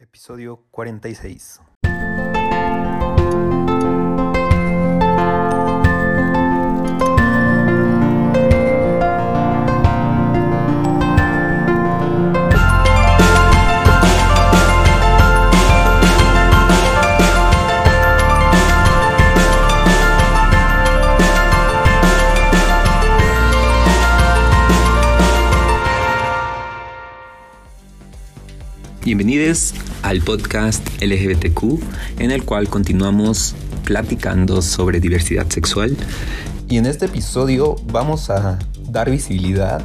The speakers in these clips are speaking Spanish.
Episodio 46. Bienvenidos al podcast LGBTQ en el cual continuamos platicando sobre diversidad sexual. Y en este episodio vamos a dar visibilidad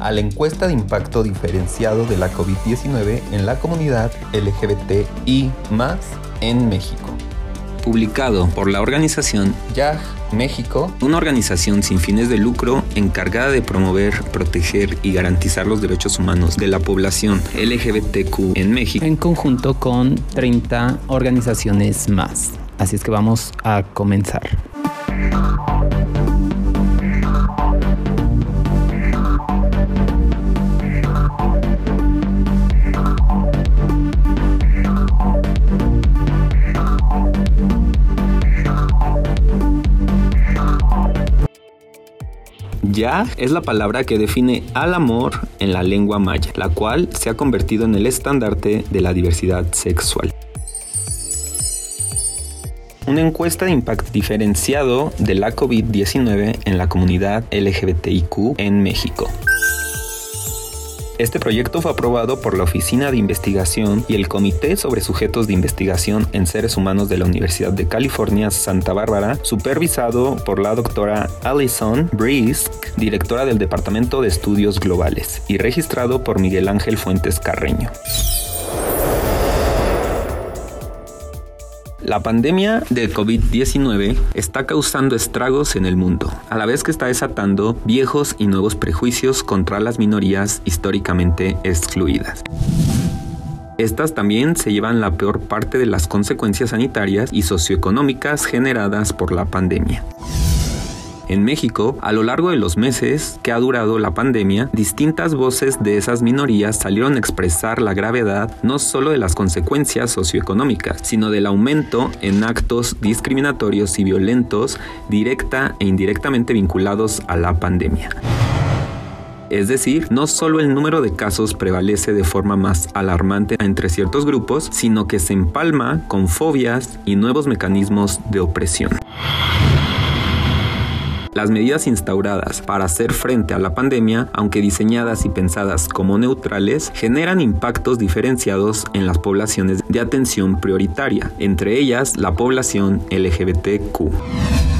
a la encuesta de impacto diferenciado de la COVID-19 en la comunidad LGBTI en México. Publicado por la organización YAG México, una organización sin fines de lucro encargada de promover, proteger y garantizar los derechos humanos de la población LGBTQ en México. en conjunto con 30 organizaciones más. Así es que vamos a comenzar. Ya es la palabra que define al amor en la lengua maya, la cual se ha convertido en el estandarte de la diversidad sexual. Una encuesta de impacto diferenciado de la COVID-19 en la comunidad LGBTIQ en México. Este proyecto fue aprobado por la Oficina de Investigación y el Comité sobre Sujetos de Investigación en Seres Humanos de la Universidad de California, Santa Bárbara, supervisado por la doctora Alison Brisk, directora del Departamento de Estudios Globales, y registrado por Miguel Ángel Fuentes Carreño. La pandemia del COVID-19 está causando estragos en el mundo, a la vez que está desatando viejos y nuevos prejuicios contra las minorías históricamente excluidas. Estas también se llevan la peor parte de las consecuencias sanitarias y socioeconómicas generadas por la pandemia. En México, a lo largo de los meses que ha durado la pandemia, distintas voces de esas minorías salieron a expresar la gravedad no solo de las consecuencias socioeconómicas, sino del aumento en actos discriminatorios y violentos directa e indirectamente vinculados a la pandemia. Es decir, no solo el número de casos prevalece de forma más alarmante entre ciertos grupos, sino que se empalma con fobias y nuevos mecanismos de opresión. Las medidas instauradas para hacer frente a la pandemia, aunque diseñadas y pensadas como neutrales, generan impactos diferenciados en las poblaciones de atención prioritaria, entre ellas la población LGBTQ.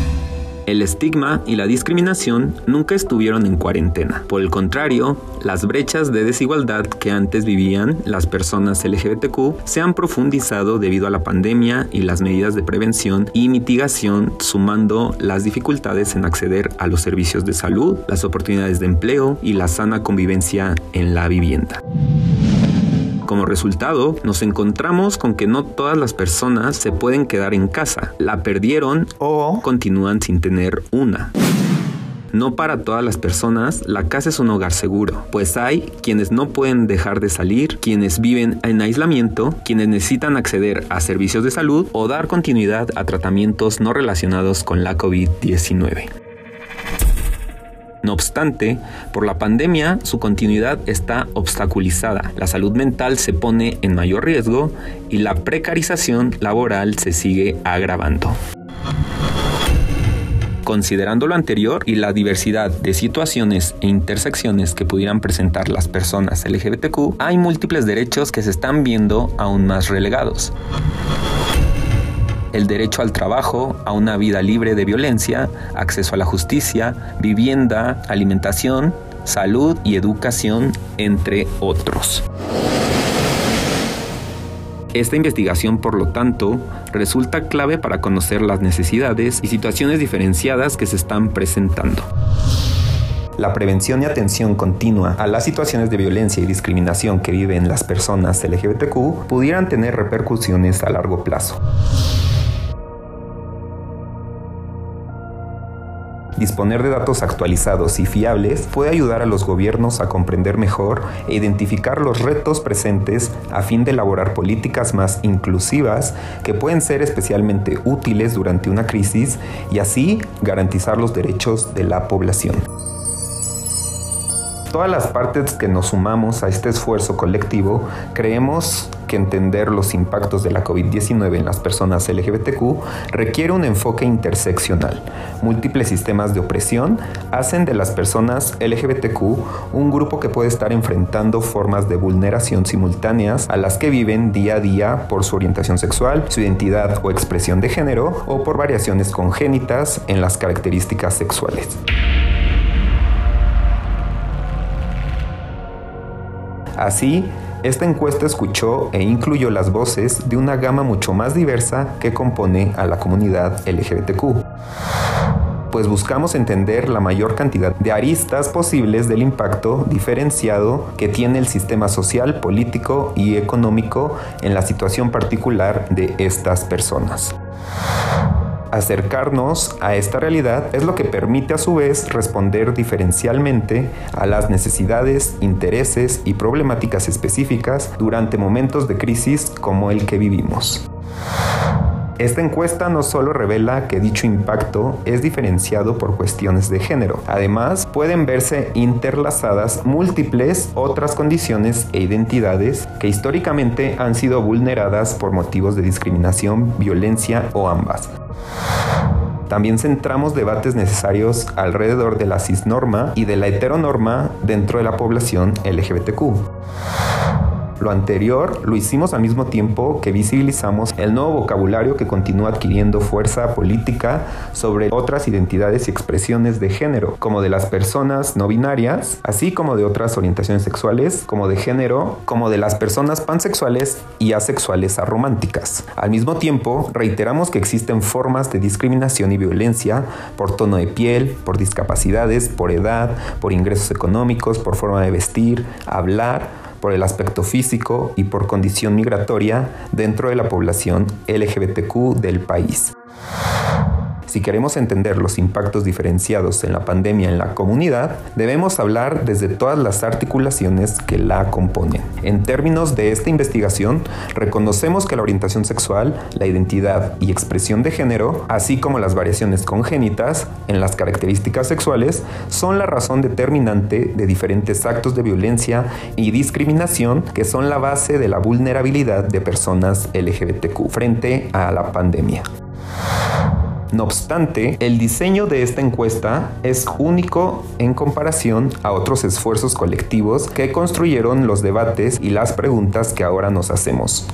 El estigma y la discriminación nunca estuvieron en cuarentena. Por el contrario, las brechas de desigualdad que antes vivían las personas LGBTQ se han profundizado debido a la pandemia y las medidas de prevención y mitigación, sumando las dificultades en acceder a los servicios de salud, las oportunidades de empleo y la sana convivencia en la vivienda. Como resultado, nos encontramos con que no todas las personas se pueden quedar en casa, la perdieron o continúan sin tener una. No para todas las personas, la casa es un hogar seguro, pues hay quienes no pueden dejar de salir, quienes viven en aislamiento, quienes necesitan acceder a servicios de salud o dar continuidad a tratamientos no relacionados con la COVID-19. No obstante, por la pandemia su continuidad está obstaculizada, la salud mental se pone en mayor riesgo y la precarización laboral se sigue agravando. Considerando lo anterior y la diversidad de situaciones e intersecciones que pudieran presentar las personas LGBTQ, hay múltiples derechos que se están viendo aún más relegados el derecho al trabajo, a una vida libre de violencia, acceso a la justicia, vivienda, alimentación, salud y educación, entre otros. Esta investigación, por lo tanto, resulta clave para conocer las necesidades y situaciones diferenciadas que se están presentando. La prevención y atención continua a las situaciones de violencia y discriminación que viven las personas LGBTQ pudieran tener repercusiones a largo plazo. Disponer de datos actualizados y fiables puede ayudar a los gobiernos a comprender mejor e identificar los retos presentes a fin de elaborar políticas más inclusivas que pueden ser especialmente útiles durante una crisis y así garantizar los derechos de la población. Todas las partes que nos sumamos a este esfuerzo colectivo, creemos que entender los impactos de la COVID-19 en las personas LGBTQ requiere un enfoque interseccional. Múltiples sistemas de opresión hacen de las personas LGBTQ un grupo que puede estar enfrentando formas de vulneración simultáneas a las que viven día a día por su orientación sexual, su identidad o expresión de género o por variaciones congénitas en las características sexuales. Así, esta encuesta escuchó e incluyó las voces de una gama mucho más diversa que compone a la comunidad LGBTQ pues buscamos entender la mayor cantidad de aristas posibles del impacto diferenciado que tiene el sistema social, político y económico en la situación particular de estas personas. Acercarnos a esta realidad es lo que permite a su vez responder diferencialmente a las necesidades, intereses y problemáticas específicas durante momentos de crisis como el que vivimos. Esta encuesta no solo revela que dicho impacto es diferenciado por cuestiones de género, además pueden verse interlazadas múltiples otras condiciones e identidades que históricamente han sido vulneradas por motivos de discriminación, violencia o ambas. También centramos debates necesarios alrededor de la cisnorma y de la heteronorma dentro de la población LGBTQ. Lo anterior lo hicimos al mismo tiempo que visibilizamos el nuevo vocabulario que continúa adquiriendo fuerza política sobre otras identidades y expresiones de género, como de las personas no binarias, así como de otras orientaciones sexuales, como de género, como de las personas pansexuales y asexuales arománticas. Al mismo tiempo, reiteramos que existen formas de discriminación y violencia por tono de piel, por discapacidades, por edad, por ingresos económicos, por forma de vestir, hablar, por el aspecto físico y por condición migratoria dentro de la población LGBTQ del país. Si queremos entender los impactos diferenciados en la pandemia en la comunidad, debemos hablar desde todas las articulaciones que la componen. En términos de esta investigación, reconocemos que la orientación sexual, la identidad y expresión de género, así como las variaciones congénitas en las características sexuales, son la razón determinante de diferentes actos de violencia y discriminación que son la base de la vulnerabilidad de personas LGBTQ frente a la pandemia. No obstante, el diseño de esta encuesta es único en comparación a otros esfuerzos colectivos que construyeron los debates y las preguntas que ahora nos hacemos.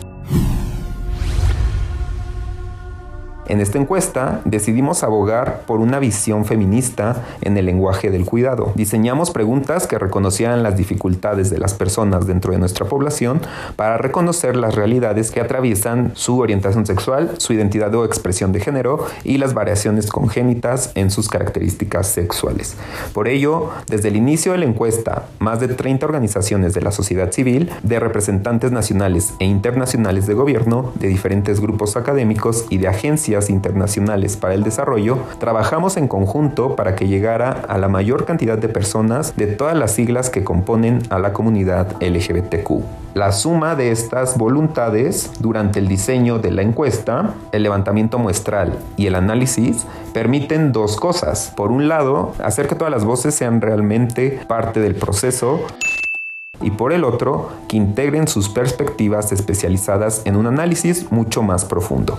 En esta encuesta decidimos abogar por una visión feminista en el lenguaje del cuidado. Diseñamos preguntas que reconocieran las dificultades de las personas dentro de nuestra población para reconocer las realidades que atraviesan su orientación sexual, su identidad o expresión de género y las variaciones congénitas en sus características sexuales. Por ello, desde el inicio de la encuesta, más de 30 organizaciones de la sociedad civil, de representantes nacionales e internacionales de gobierno, de diferentes grupos académicos y de agencias internacionales para el desarrollo, trabajamos en conjunto para que llegara a la mayor cantidad de personas de todas las siglas que componen a la comunidad LGBTQ. La suma de estas voluntades durante el diseño de la encuesta, el levantamiento muestral y el análisis permiten dos cosas. Por un lado, hacer que todas las voces sean realmente parte del proceso y por el otro, que integren sus perspectivas especializadas en un análisis mucho más profundo.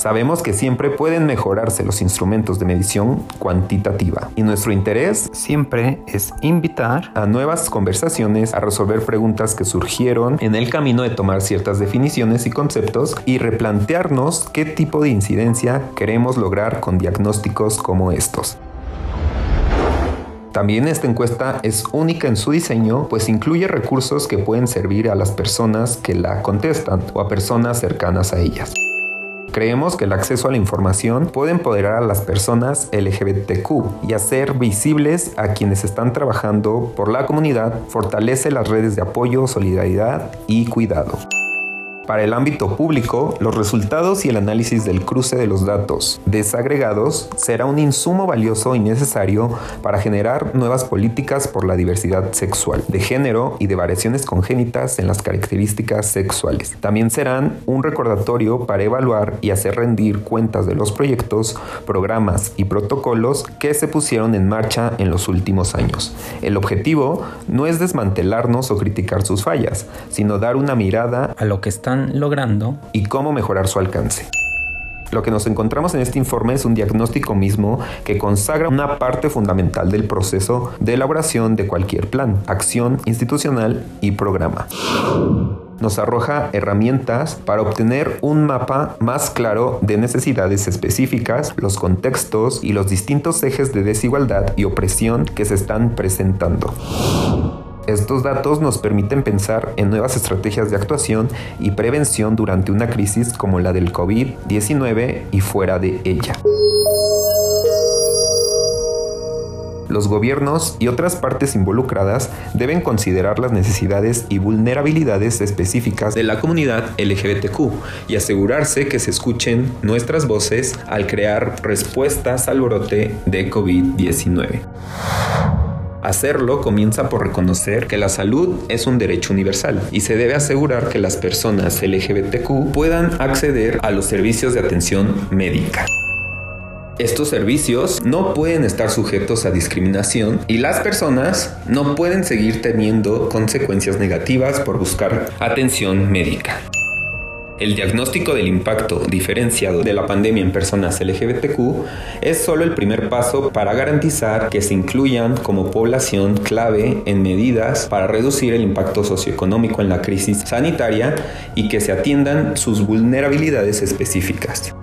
Sabemos que siempre pueden mejorarse los instrumentos de medición cuantitativa y nuestro interés siempre es invitar a nuevas conversaciones, a resolver preguntas que surgieron en el camino de tomar ciertas definiciones y conceptos y replantearnos qué tipo de incidencia queremos lograr con diagnósticos como estos. También esta encuesta es única en su diseño, pues incluye recursos que pueden servir a las personas que la contestan o a personas cercanas a ellas. Creemos que el acceso a la información puede empoderar a las personas LGBTQ y hacer visibles a quienes están trabajando por la comunidad, fortalece las redes de apoyo, solidaridad y cuidado. Para el ámbito público, los resultados y el análisis del cruce de los datos desagregados será un insumo valioso y necesario para generar nuevas políticas por la diversidad sexual, de género y de variaciones congénitas en las características sexuales. También serán un recordatorio para evaluar y hacer rendir cuentas de los proyectos, programas y protocolos que se pusieron en marcha en los últimos años. El objetivo no es desmantelarnos o criticar sus fallas, sino dar una mirada a lo que logrando y cómo mejorar su alcance. Lo que nos encontramos en este informe es un diagnóstico mismo que consagra una parte fundamental del proceso de elaboración de cualquier plan, acción institucional y programa nos arroja herramientas para obtener un mapa más claro de necesidades específicas, los contextos y los distintos ejes de desigualdad y opresión que se están presentando. Estos datos nos permiten pensar en nuevas estrategias de actuación y prevención durante una crisis como la del COVID-19 y fuera de ella. los gobiernos y otras partes involucradas deben considerar las necesidades y vulnerabilidades específicas de la comunidad LGBTQ y asegurarse que se escuchen nuestras voces al crear respuestas al brote de COVID-19. Hacerlo comienza por reconocer que la salud es un derecho universal y se debe asegurar que las personas LGBTQ puedan acceder a los servicios de atención médica. Estos servicios no pueden estar sujetos a discriminación y las personas no pueden seguir teniendo consecuencias negativas por buscar atención médica. El diagnóstico del impacto diferenciado de la pandemia en personas LGBTQ es solo el primer paso para garantizar que se incluyan como población clave en medidas para reducir el impacto socioeconómico en la crisis sanitaria y que se atiendan sus vulnerabilidades específicas.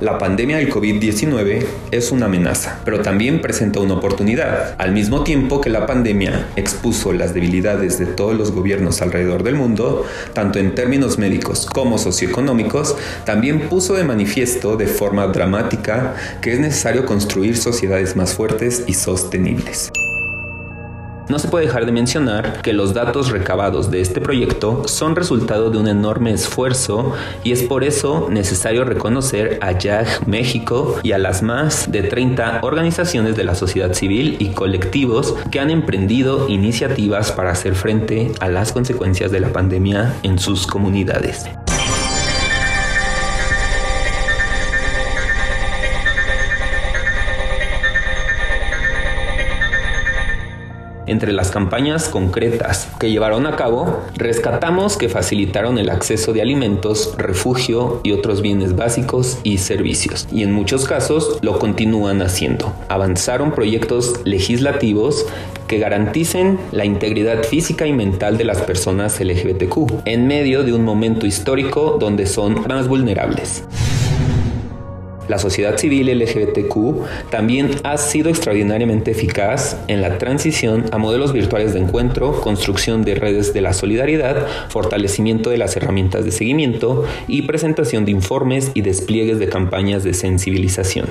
La pandemia del COVID-19 es una amenaza, pero también presenta una oportunidad. Al mismo tiempo que la pandemia expuso las debilidades de todos los gobiernos alrededor del mundo, tanto en términos médicos como socioeconómicos, también puso de manifiesto de forma dramática que es necesario construir sociedades más fuertes y sostenibles. No se puede dejar de mencionar que los datos recabados de este proyecto son resultado de un enorme esfuerzo y es por eso necesario reconocer a YAG México y a las más de 30 organizaciones de la sociedad civil y colectivos que han emprendido iniciativas para hacer frente a las consecuencias de la pandemia en sus comunidades. Entre las campañas concretas que llevaron a cabo, rescatamos que facilitaron el acceso de alimentos, refugio y otros bienes básicos y servicios, y en muchos casos lo continúan haciendo. Avanzaron proyectos legislativos que garanticen la integridad física y mental de las personas LGBTQ en medio de un momento histórico donde son más vulnerables. La sociedad civil LGBTQ también ha sido extraordinariamente eficaz en la transición a modelos virtuales de encuentro, construcción de redes de la solidaridad, fortalecimiento de las herramientas de seguimiento y presentación de informes y despliegues de campañas de sensibilización.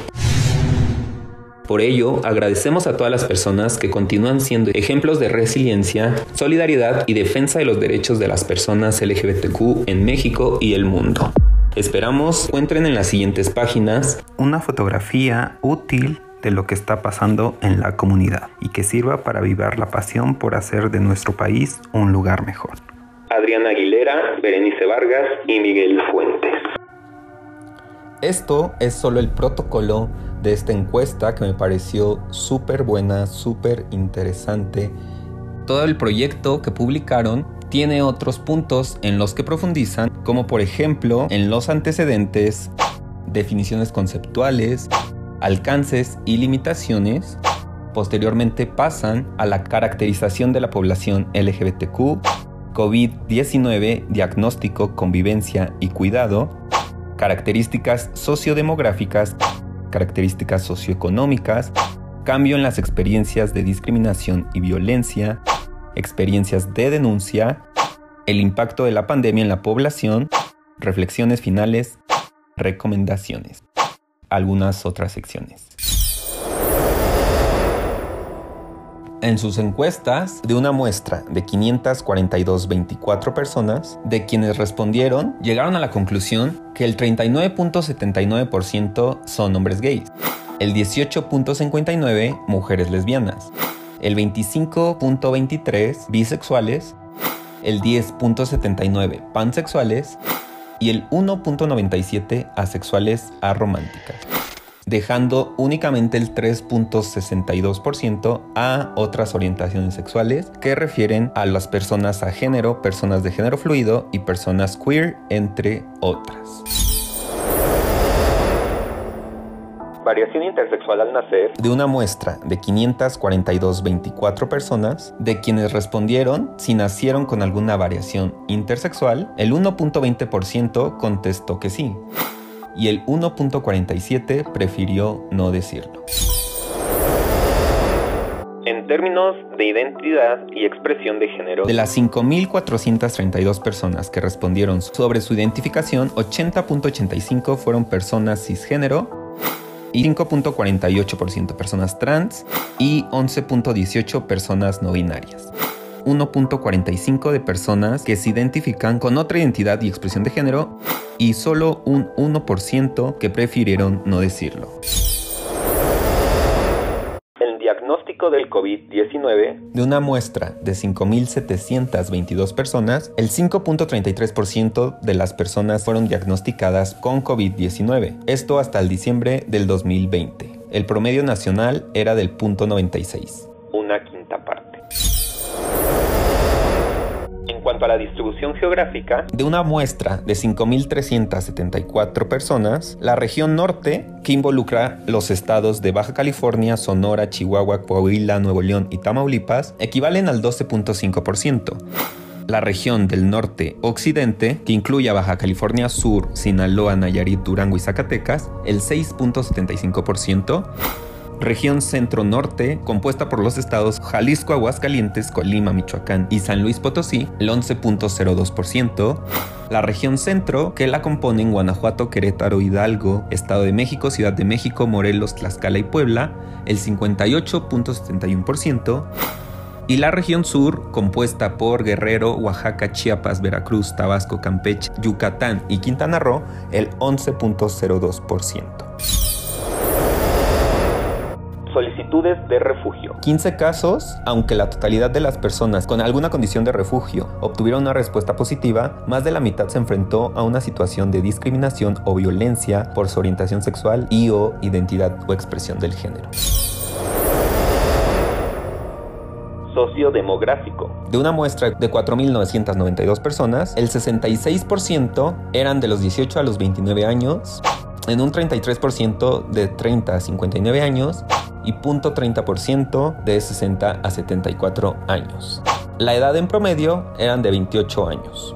Por ello, agradecemos a todas las personas que continúan siendo ejemplos de resiliencia, solidaridad y defensa de los derechos de las personas LGBTQ en México y el mundo. Esperamos encuentren en las siguientes páginas una fotografía útil de lo que está pasando en la comunidad y que sirva para avivar la pasión por hacer de nuestro país un lugar mejor. Adriana Aguilera, Berenice Vargas y Miguel Fuentes. Esto es solo el protocolo de esta encuesta que me pareció súper buena, súper interesante. Todo el proyecto que publicaron tiene otros puntos en los que profundizan, como por ejemplo en los antecedentes, definiciones conceptuales, alcances y limitaciones. Posteriormente pasan a la caracterización de la población LGBTQ, COVID-19, diagnóstico, convivencia y cuidado, características sociodemográficas, características socioeconómicas, cambio en las experiencias de discriminación y violencia, experiencias de denuncia, el impacto de la pandemia en la población, reflexiones finales, recomendaciones. Algunas otras secciones. En sus encuestas, de una muestra de 542.24 personas, de quienes respondieron, llegaron a la conclusión que el 39.79% son hombres gays, el 18.59% mujeres lesbianas, el 25.23% bisexuales, el 10.79% pansexuales y el 1.97% asexuales arománticas dejando únicamente el 3.62% a otras orientaciones sexuales que refieren a las personas a género, personas de género fluido y personas queer, entre otras. Variación intersexual al nacer de una muestra de 542.24 personas, de quienes respondieron si nacieron con alguna variación intersexual, el 1.20% contestó que sí y el 1.47 prefirió no decirlo. En términos de identidad y expresión de género, de las 5.432 personas que respondieron sobre su identificación, 80.85 fueron personas cisgénero y 5.48% personas trans y 11.18 personas no binarias. 1.45 de personas que se identifican con otra identidad y expresión de género y solo un 1% que prefirieron no decirlo. Diagnóstico del COVID-19 de una muestra de 5.722 personas, el 5.33% de las personas fueron diagnosticadas con COVID-19, esto hasta el diciembre del 2020. El promedio nacional era del 0.96, una cuanto a la distribución geográfica, de una muestra de 5.374 personas, la región norte, que involucra los estados de Baja California, Sonora, Chihuahua, Coahuila, Nuevo León y Tamaulipas, equivalen al 12.5% la región del norte occidente, que incluye a Baja California Sur, Sinaloa, Nayarit, Durango y Zacatecas, el 6.75%, región centro-norte, compuesta por los estados Jalisco, Aguascalientes, Colima, Michoacán y San Luis Potosí, el 11.02%, la región centro, que la componen Guanajuato, Querétaro, Hidalgo, Estado de México, Ciudad de México, Morelos, Tlaxcala y Puebla, el 58.71%, y la región sur, compuesta por Guerrero, Oaxaca, Chiapas, Veracruz, Tabasco, Campeche, Yucatán y Quintana Roo, el 11.02% solicitudes de refugio. 15 casos, aunque la totalidad de las personas con alguna condición de refugio obtuvieron una respuesta positiva, más de la mitad se enfrentó a una situación de discriminación o violencia por su orientación sexual y o identidad o expresión del género sociodemográfico. De una muestra de 4.992 personas, el 66% eran de los 18 a los 29 años, en un 33% de 30 a 59 años y 0.30% de 60 a 74 años. La edad en promedio eran de 28 años.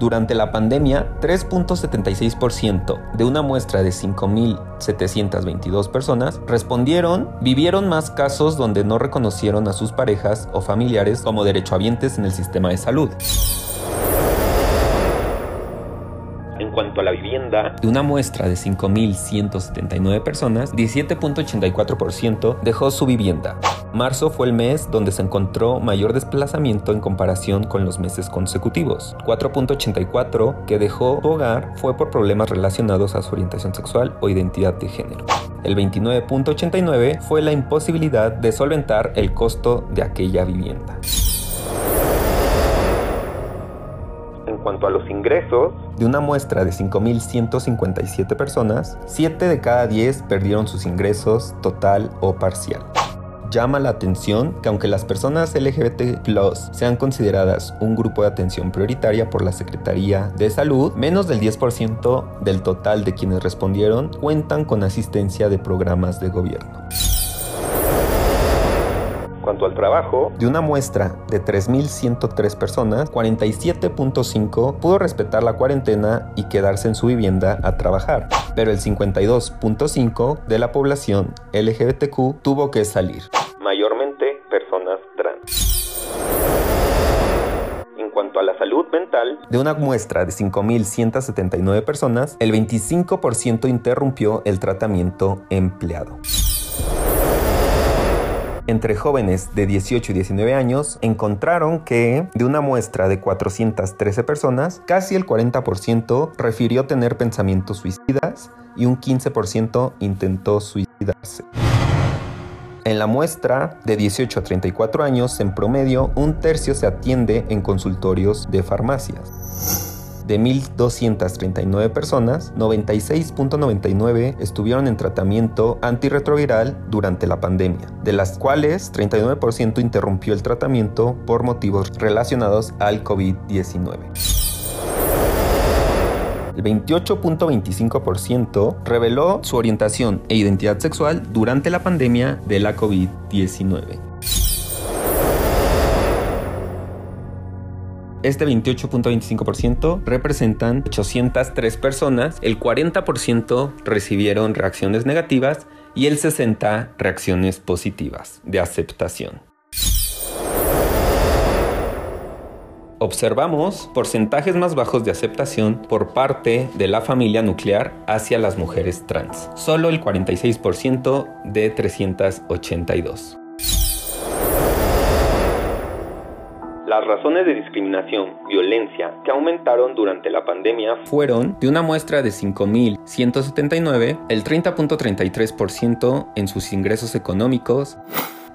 Durante la pandemia, 3.76% de una muestra de 5.722 personas respondieron, vivieron más casos donde no reconocieron a sus parejas o familiares como derechohabientes en el sistema de salud. Cuanto a la vivienda, de una muestra de 5.179 personas, 17.84% dejó su vivienda. Marzo fue el mes donde se encontró mayor desplazamiento en comparación con los meses consecutivos. 4.84 que dejó su hogar fue por problemas relacionados a su orientación sexual o identidad de género. El 29.89 fue la imposibilidad de solventar el costo de aquella vivienda. Cuanto a los ingresos, de una muestra de 5.157 personas, 7 de cada 10 perdieron sus ingresos total o parcial. Llama la atención que aunque las personas LGBT sean consideradas un grupo de atención prioritaria por la Secretaría de Salud, menos del 10% del total de quienes respondieron cuentan con asistencia de programas de gobierno cuanto al trabajo, de una muestra de 3.103 personas, 47.5 pudo respetar la cuarentena y quedarse en su vivienda a trabajar, pero el 52.5 de la población LGBTQ tuvo que salir, mayormente personas trans. En cuanto a la salud mental, de una muestra de 5.179 personas, el 25% interrumpió el tratamiento empleado. Entre jóvenes de 18 y 19 años encontraron que de una muestra de 413 personas, casi el 40% refirió tener pensamientos suicidas y un 15% intentó suicidarse. En la muestra de 18 a 34 años, en promedio, un tercio se atiende en consultorios de farmacias. De 1.239 personas, 96.99 estuvieron en tratamiento antirretroviral durante la pandemia, de las cuales 39% interrumpió el tratamiento por motivos relacionados al COVID-19. El 28.25% reveló su orientación e identidad sexual durante la pandemia de la COVID-19. Este 28.25% representan 803 personas, el 40% recibieron reacciones negativas y el 60% reacciones positivas de aceptación. Observamos porcentajes más bajos de aceptación por parte de la familia nuclear hacia las mujeres trans, solo el 46% de 382. Las razones de discriminación, violencia, que aumentaron durante la pandemia fueron de una muestra de 5.179, el 30.33% en sus ingresos económicos,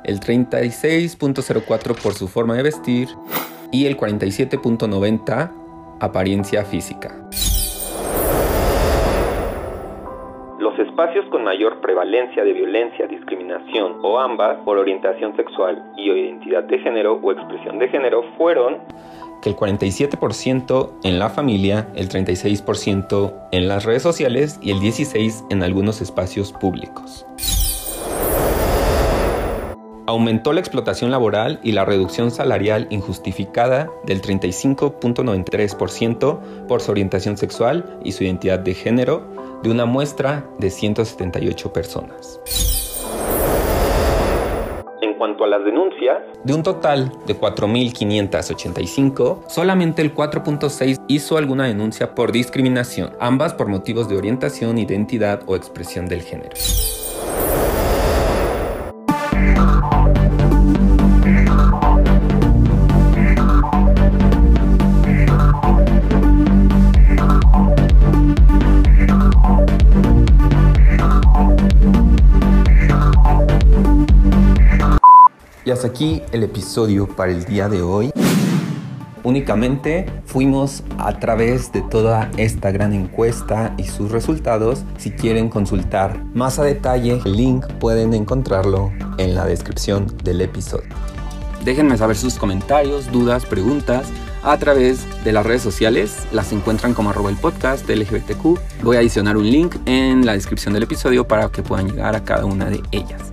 el 36.04% por su forma de vestir y el 47.90% apariencia física. Espacios con mayor prevalencia de violencia, discriminación o ambas por orientación sexual y o identidad de género o expresión de género fueron que el 47% en la familia, el 36% en las redes sociales y el 16% en algunos espacios públicos. Aumentó la explotación laboral y la reducción salarial injustificada del 35.93% por su orientación sexual y su identidad de género de una muestra de 178 personas. En cuanto a las denuncias, de un total de 4.585, solamente el 4.6 hizo alguna denuncia por discriminación, ambas por motivos de orientación, identidad o expresión del género. Hasta aquí el episodio para el día de hoy. Únicamente fuimos a través de toda esta gran encuesta y sus resultados. Si quieren consultar más a detalle, el link pueden encontrarlo en la descripción del episodio. Déjenme saber sus comentarios, dudas, preguntas a través de las redes sociales. Las encuentran como arroba el podcast LGBTQ. Voy a adicionar un link en la descripción del episodio para que puedan llegar a cada una de ellas.